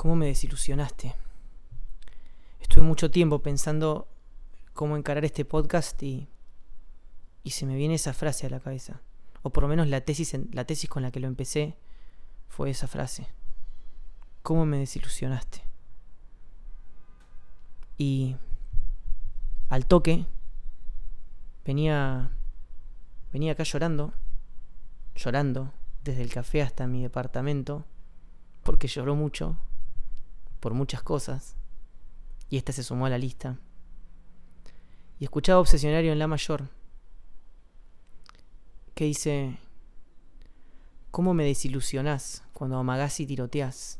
¿Cómo me desilusionaste? Estuve mucho tiempo pensando cómo encarar este podcast y, y se me viene esa frase a la cabeza. O por lo menos la tesis, la tesis con la que lo empecé fue esa frase. ¿Cómo me desilusionaste? Y al toque venía venía acá llorando, llorando desde el café hasta mi departamento porque lloró mucho por muchas cosas, y esta se sumó a la lista. Y escuchaba Obsesionario en La Mayor, que dice, ¿cómo me desilusionás cuando amagás y tiroteás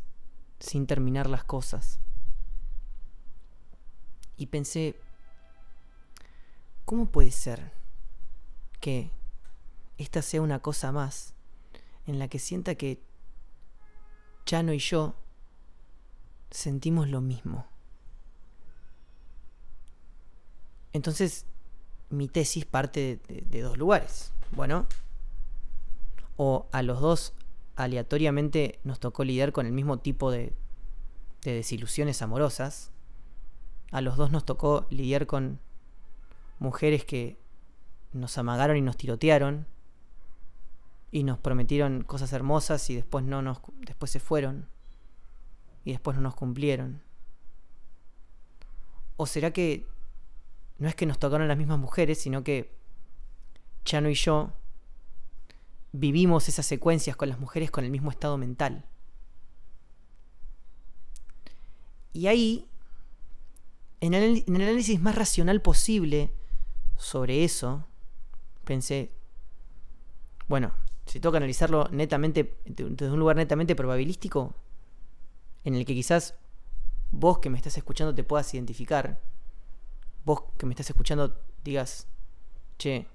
sin terminar las cosas? Y pensé, ¿cómo puede ser que esta sea una cosa más en la que sienta que Chano y yo sentimos lo mismo. Entonces, mi tesis parte de, dos lugares. Bueno, o a los dos aleatoriamente nos tocó lidiar con el mismo tipo de, de desilusiones amorosas. A los dos nos tocó lidiar con mujeres que nos amagaron y nos tirotearon y nos prometieron cosas hermosas y después no nos después se fueron y después no nos cumplieron? ¿O será que no es que nos tocaron las mismas mujeres, sino que Chano y yo vivimos esas secuencias con las mujeres con el mismo estado mental? Y ahí, en el, análisis más racional posible sobre eso, pensé, bueno, si que analizarlo netamente, desde un lugar netamente probabilístico, en el que quizás vos que me estás escuchando te puedas identificar, vos que me estás escuchando digas, che,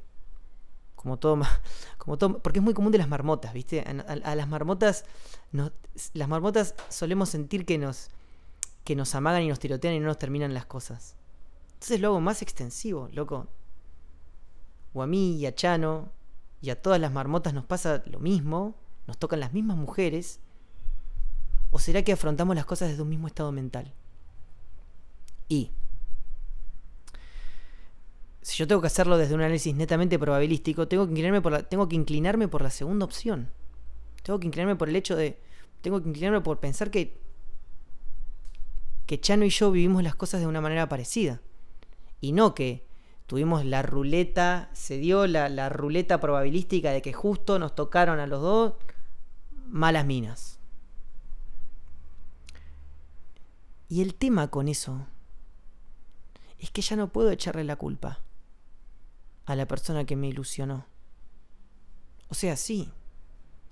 como todo, como todo, porque es muy común de las marmotas, ¿viste? A, las marmotas, las marmotas solemos sentir que nos, que nos amagan y nos tirotean y no nos terminan las cosas. Entonces lo hago más extensivo, loco. O a mí y a Chano y a todas las marmotas nos pasa lo mismo, nos tocan las mismas mujeres ¿O será que afrontamos las cosas desde un mismo estado mental? Y si yo tengo que hacerlo desde un análisis netamente probabilístico, tengo que inclinarme por la, tengo que inclinarme por la segunda opción. Tengo que inclinarme por el hecho de. Tengo que inclinarme por pensar que. que Chano y yo vivimos las cosas de una manera parecida. Y no que tuvimos la ruleta, se dio la, la ruleta probabilística de que justo nos tocaron a los dos malas minas. Y el tema con eso es que ya no puedo echarle la culpa a la persona que me ilusionó. O sea, sí.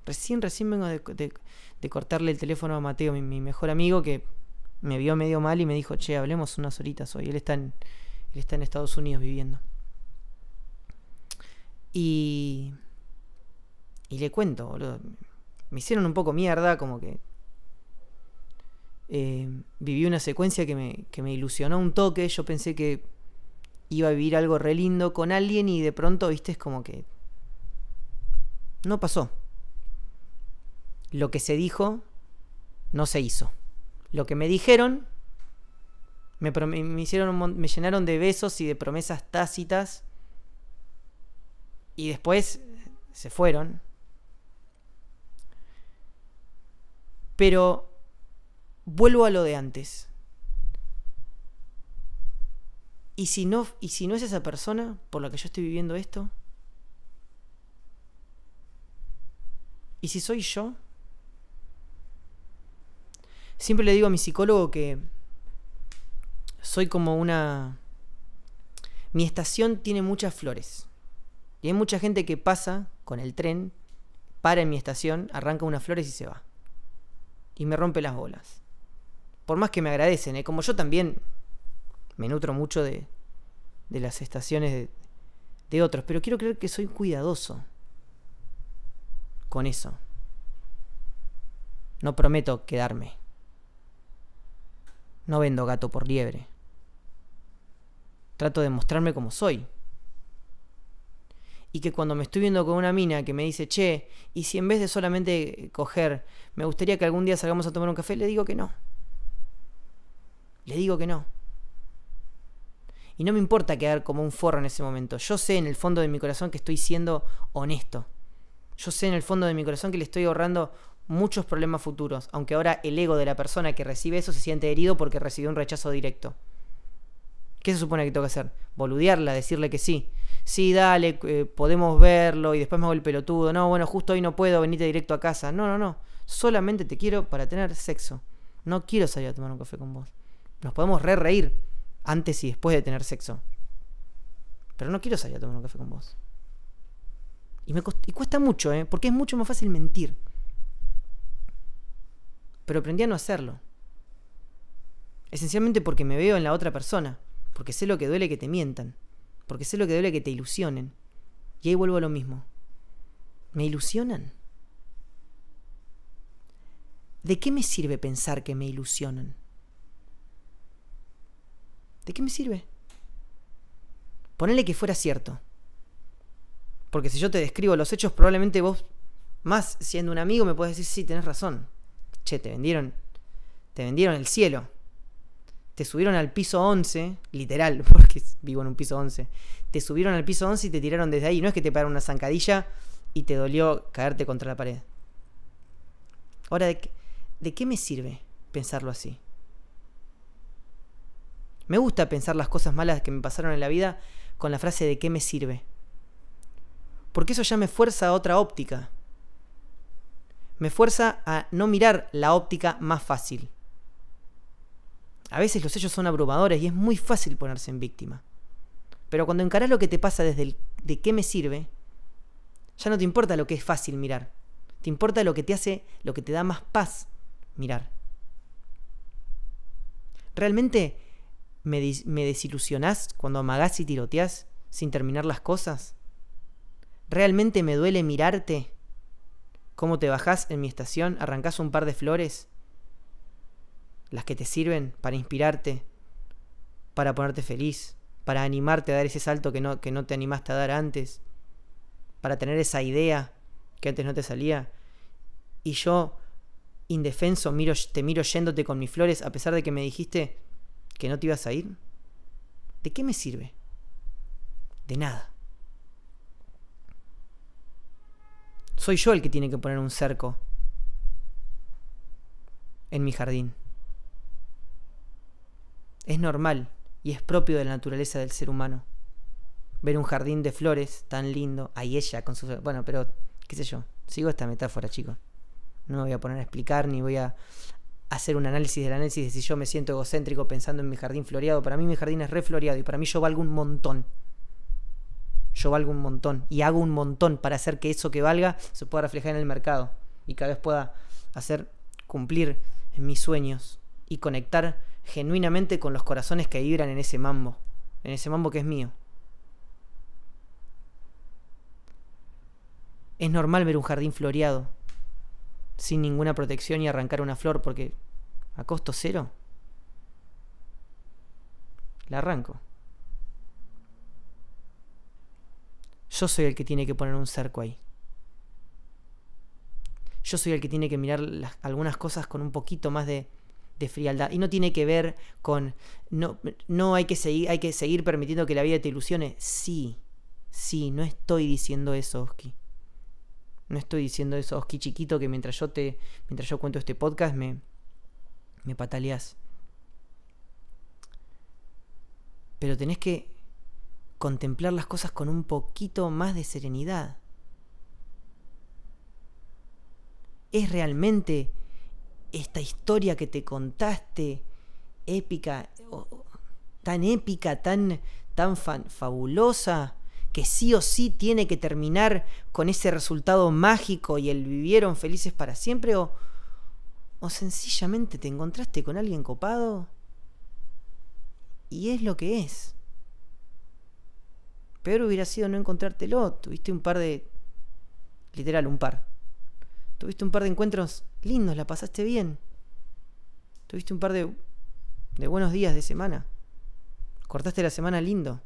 Recién, recién vengo de, cortarle el teléfono a Mateo, mi, mejor amigo, que me vio medio mal y me dijo, che, hablemos unas horitas hoy. Él está en, él está en Estados Unidos viviendo. Y... Y le cuento, boludo. Me hicieron un poco mierda, como que eh, viví una secuencia que me, que me ilusionó un toque. Yo pensé que iba a vivir algo re lindo con alguien y de pronto, viste, es como que no pasó. Lo que se dijo no se hizo. Lo que me dijeron me, me, hicieron, me llenaron de besos y de promesas tácitas y después se fueron. Pero vuelvo a lo de antes. ¿Y si no, y si no es esa persona por la que yo estoy viviendo esto? ¿Y si soy yo? Siempre le digo a mi psicólogo que soy como una... Mi estación tiene muchas flores. Y hay mucha gente que pasa con el tren, para en mi estación, arranca unas flores y se va. Y me rompe las bolas por más que me agradecen, ¿eh? como yo también me nutro mucho de, de las estaciones de, de otros, pero quiero creer que soy cuidadoso con eso. No prometo quedarme. No vendo gato por liebre. Trato de mostrarme como soy. Y que cuando me estoy viendo con una mina que me dice, che, y si en vez de solamente coger, me gustaría que algún día salgamos a tomar un café, le digo que no Le digo que no. Y no me importa quedar como un forro en ese momento. Yo sé en el fondo de mi corazón que estoy siendo honesto. Yo sé en el fondo de mi corazón que le estoy ahorrando muchos problemas futuros, aunque ahora el ego de la persona que recibe eso se siente herido porque recibió un rechazo directo. ¿Qué se supone que tengo que hacer? Boludearla, decirle que sí. Sí, dale, eh, podemos verlo y después me hago el pelotudo. No, bueno, justo hoy no puedo, venirte directo a casa. No, no, no. Solamente te quiero para tener sexo. No quiero salir a tomar un café con vos. Nos podemos re reír antes y después de tener sexo. Pero no quiero salir a tomar un café con vos. Y, me y cuesta mucho, ¿eh? Porque es mucho más fácil mentir. Pero aprendí a no hacerlo. Esencialmente porque me veo en la otra persona. Porque sé lo que duele que te mientan. Porque sé lo que duele que te ilusionen. Y ahí vuelvo a lo mismo. ¿Me ilusionan? ¿De qué me sirve pensar que me ilusionan? ¿De qué me sirve? Ponele que fuera cierto. Porque si yo te describo los hechos, probablemente vos, más siendo un amigo, me puedes decir, sí, tenés razón. Che, te vendieron. Te vendieron el cielo. Te subieron al piso 11, literal, porque vivo en un piso 11. Te subieron al piso 11 y te tiraron desde ahí. No es que te pegaron una zancadilla y te dolió caerte contra la pared. Ahora, ¿de qué, ¿de qué me sirve pensarlo así? Me gusta pensar las cosas malas que me pasaron en la vida con la frase de qué me sirve. Porque eso ya me fuerza a otra óptica. Me fuerza a no mirar la óptica más fácil. A veces los hechos son abrumadores y es muy fácil ponerse en víctima. Pero cuando encarás lo que te pasa desde el de qué me sirve, ya no te importa lo que es fácil mirar. Te importa lo que te hace, lo que te da más paz mirar. ¿Realmente me, desilusionás cuando amagás y tiroteás sin terminar las cosas? ¿Realmente me duele mirarte? ¿Cómo te bajás en mi estación? ¿Arrancás un par de flores? las que te sirven para inspirarte, para ponerte feliz, para animarte a dar ese salto que no, que no te animaste a dar antes, para tener esa idea que antes no te salía. Y yo, indefenso, miro, te miro yéndote con mis flores a pesar de que me dijiste que no te ibas a ir. ¿De qué me sirve? De nada. Soy yo el que tiene que poner un cerco en mi jardín. Es normal y es propio de la naturaleza del ser humano. Ver un jardín de flores tan lindo, ahí ella con su... Bueno, pero, qué sé yo, sigo esta metáfora, chicos. No me voy a poner a explicar ni voy a hacer un análisis del análisis de si yo me siento egocéntrico pensando en mi jardín floreado. Para mí mi jardín es refloreado y para mí yo valgo un montón. Yo valgo un montón y hago un montón para hacer que eso que valga se pueda reflejar en el mercado y cada vez pueda hacer cumplir mis sueños y conectar genuinamente con los corazones que vibran en ese mambo, en ese mambo que es mío. Es normal ver un jardín floreado, sin ninguna protección y arrancar una flor porque a costo cero la arranco. Yo soy el que tiene que poner un cerco ahí. Yo soy el que tiene que mirar algunas cosas con un poquito más de de frialdad. Y no tiene que ver con. No, no hay, que seguir, hay que seguir permitiendo que la vida te ilusione. Sí, sí, no estoy diciendo eso, Oski. No estoy diciendo eso, Oski chiquito, que mientras yo te. Mientras yo cuento este podcast me. me pataleás. Pero tenés que contemplar las cosas con un poquito más de serenidad. Es realmente esta historia que te contaste, épica, tan épica, tan, tan fabulosa, que sí o sí tiene que terminar con ese resultado mágico y el vivieron felices para siempre, o, o sencillamente te encontraste con alguien copado y es lo que es. Peor hubiera sido no encontrártelo, tuviste un par de... literal, un par Tuviste un par de encuentros lindos, la pasaste bien. Tuviste un par de, de buenos días de semana. Cortaste la semana lindo.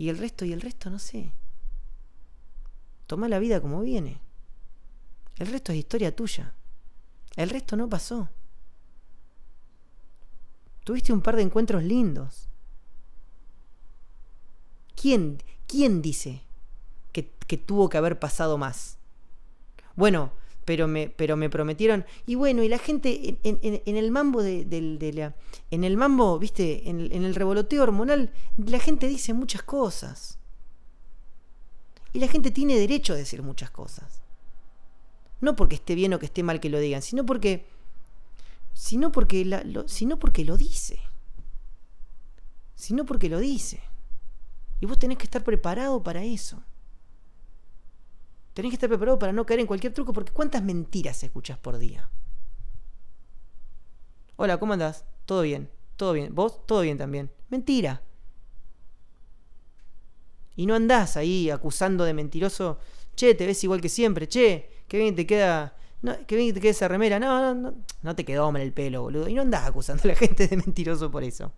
Y el resto, y el resto, no sé. Toma la vida como viene. El resto es historia tuya. El resto no pasó. Tuviste un par de encuentros lindos. ¿Quién, quién dice que, tuvo que haber pasado más? Bueno, pero me, pero me prometieron. Y bueno, y la gente en, el mambo de, la. En el mambo, viste, en, el revoloteo hormonal, la gente dice muchas cosas. Y la gente tiene derecho a decir muchas cosas. No porque esté bien o que esté mal que lo digan, sino porque. Sino porque, lo, sino porque lo dice. Sino porque lo dice. Y vos tenés que estar preparado para eso. Tenés que estar preparado para no caer en cualquier truco, porque ¿cuántas mentiras escuchas por día? Hola, ¿cómo andás? ¿Todo bien? ¿Todo bien? ¿Vos? ¿Todo bien también? Mentira. Y no andás ahí acusando de mentiroso. Che, te ves igual que siempre. Che, qué bien te queda. No, qué bien te queda esa remera. No, no, no, no te quedó mal el pelo, boludo. Y no andás acusando a la gente de mentiroso por eso.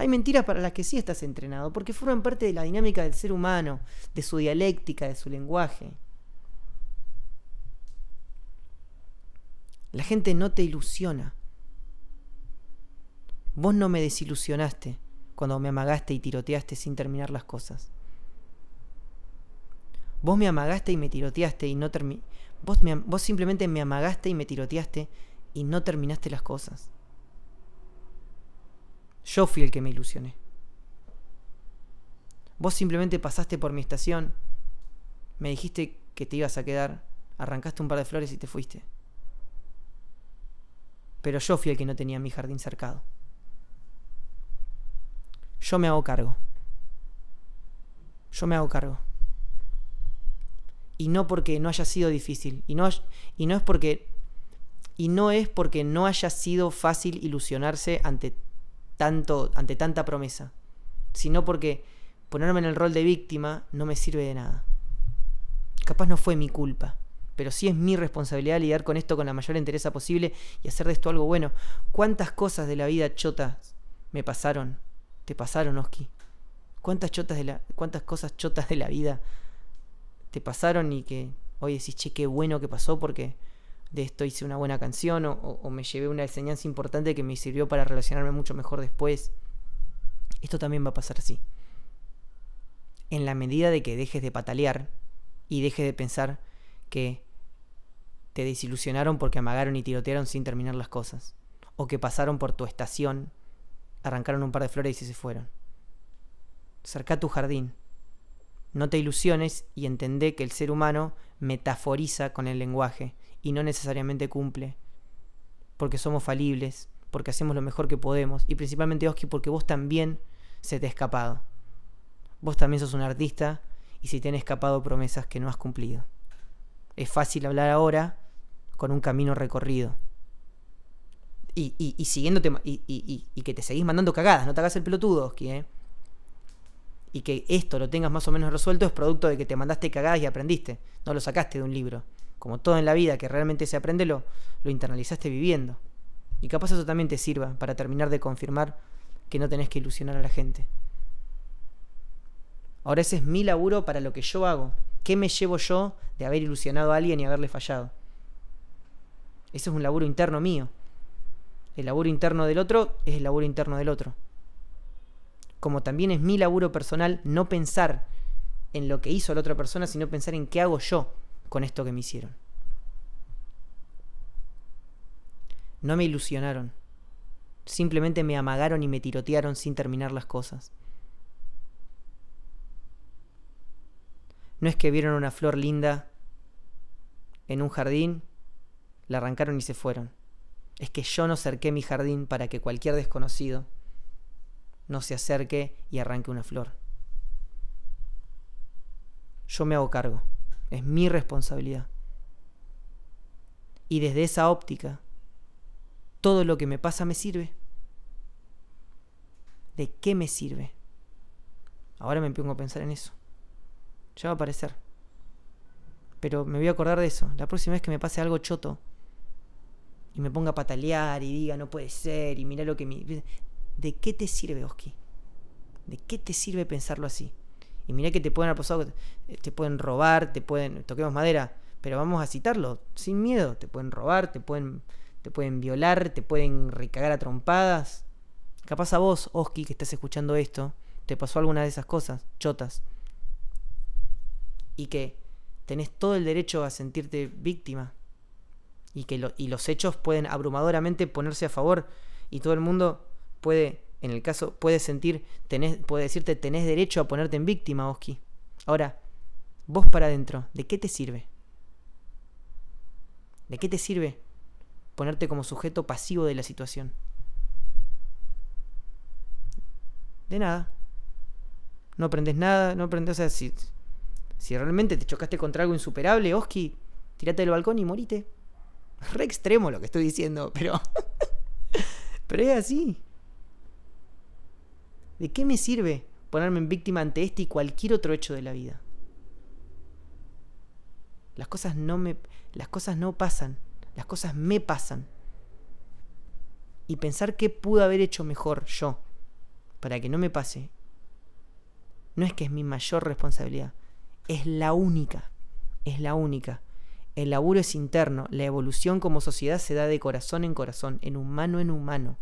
Hay mentiras para las que sí estás entrenado, porque forman parte de la dinámica del ser humano, de su dialéctica, de su lenguaje. La gente no te ilusiona. Vos no me desilusionaste cuando me amagaste y tiroteaste sin terminar las cosas. Vos me amagaste y me tiroteaste y no termi vos, vos simplemente me amagaste y me tiroteaste y no terminaste las cosas. Yo fui el que me ilusioné. Vos simplemente pasaste por mi estación, me dijiste que te ibas a quedar, arrancaste un par de flores y te fuiste. Pero yo fui el que no tenía mi jardín cercado. Yo me hago cargo. Yo me hago cargo. Y no porque no haya sido difícil. Y no, y no es porque. Y no es porque no haya sido fácil ilusionarse ante tanto, ante tanta promesa, sino porque ponerme en el rol de víctima no me sirve de nada. Capaz no fue mi culpa, pero sí es mi responsabilidad lidiar con esto con la mayor entereza posible y hacer de esto algo bueno. ¿Cuántas cosas de la vida chotas me pasaron? ¿Te pasaron, Oski? ¿Cuántas, chotas de la, ¿Cuántas cosas chotas de la vida te pasaron y que hoy decís, che, qué bueno que pasó porque de esto hice una buena canción o, me llevé una enseñanza importante que me sirvió para relacionarme mucho mejor después. Esto también va a pasar así. En la medida de que dejes de patalear y dejes de pensar que te desilusionaron porque amagaron y tirotearon sin terminar las cosas. O que pasaron por tu estación, arrancaron un par de flores y se fueron. Cerca tu jardín. No te ilusiones y entendé que el ser humano metaforiza con el lenguaje y no necesariamente cumple. Porque somos falibles, porque hacemos lo mejor que podemos. Y principalmente, Oski, porque vos también se te ha escapado. Vos también sos un artista y se te han escapado promesas que no has cumplido. Es fácil hablar ahora con un camino recorrido. Y, y, siguiéndote y, y, que te seguís mandando cagadas, no te hagas el pelotudo, Oski, ¿eh? Y que esto lo tengas más o menos resuelto es producto de que te mandaste cagadas y aprendiste. No lo sacaste de un libro como todo en la vida que realmente se aprende, lo, lo internalizaste viviendo. Y capaz eso también te sirva para terminar de confirmar que no tenés que ilusionar a la gente. Ahora ese es mi laburo para lo que yo hago. ¿Qué me llevo yo de haber ilusionado a alguien y haberle fallado? Ese es un laburo interno mío. El laburo interno del otro es el laburo interno del otro. Como también es mi laburo personal no pensar en lo que hizo la otra persona, sino pensar en qué hago yo con esto que me hicieron. No me ilusionaron. Simplemente me amagaron y me tirotearon sin terminar las cosas. No es que vieron una flor linda en un jardín, la arrancaron y se fueron. Es que yo no cerqué mi jardín para que cualquier desconocido no se acerque y arranque una flor. Yo me hago cargo. Es mi responsabilidad. Y desde esa óptica, todo lo que me pasa me sirve. ¿De qué me sirve? Ahora me pongo a pensar en eso. Ya va a aparecer. Pero me voy a acordar de eso. La próxima vez que me pase algo choto y me ponga a patalear y diga no puede ser y mira lo que me... ¿De qué te sirve, Oski? ¿De qué te sirve pensarlo así? Y mira que te pueden te pueden robar, te pueden, toquemos madera, pero vamos a citarlo, sin miedo, te pueden robar, te pueden, te pueden violar, te pueden recagar a trompadas. Capaz a vos, Oski, que estás escuchando esto, te pasó alguna de esas cosas, chotas. Y que tenés todo el derecho a sentirte víctima. Y que y los hechos pueden abrumadoramente ponerse a favor. Y todo el mundo puede, en el caso, puede sentir, tenés, puede decirte, tenés derecho a ponerte en víctima, Oski. Ahora, vos para adentro, ¿de qué te sirve? ¿De qué te sirve ponerte como sujeto pasivo de la situación? De nada. No aprendes nada, no aprendes. O sea, si, si realmente te chocaste contra algo insuperable, Oski, tirate del balcón y morite. Re extremo lo que estoy diciendo, pero. pero es así. ¿De qué me sirve ponerme en víctima ante este y cualquier otro hecho de la vida? Las cosas no me. Las cosas no pasan. Las cosas me pasan. Y pensar qué pude haber hecho mejor yo para que no me pase. No es que es mi mayor responsabilidad. Es la única. Es la única. El laburo es interno. La evolución como sociedad se da de corazón en corazón, en humano en humano.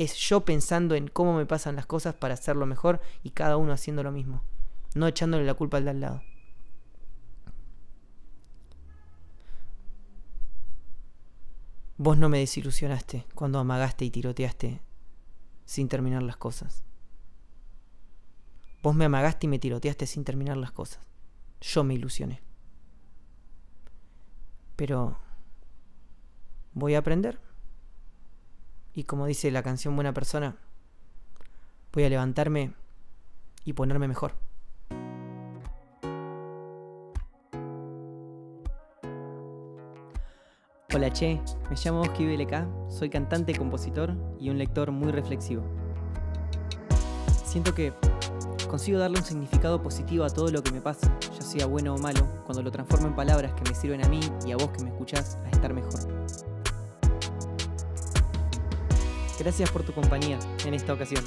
Es yo pensando en cómo me pasan las cosas para hacerlo mejor y cada uno haciendo lo mismo. No echándole la culpa al de al lado. Vos no me desilusionaste cuando amagaste y tiroteaste sin terminar las cosas. Vos me amagaste y me tiroteaste sin terminar las cosas. Yo me ilusioné. Pero voy a aprender. Y como dice la canción Buena Persona, voy a levantarme y ponerme mejor. Hola Che, me llamo Oski BLK, soy cantante, compositor y un lector muy reflexivo. Siento que consigo darle un significado positivo a todo lo que me pasa, ya sea bueno o malo, cuando lo transformo en palabras que me sirven a mí y a vos que me escuchás a estar mejor. Gracias por tu compañía en esta ocasión.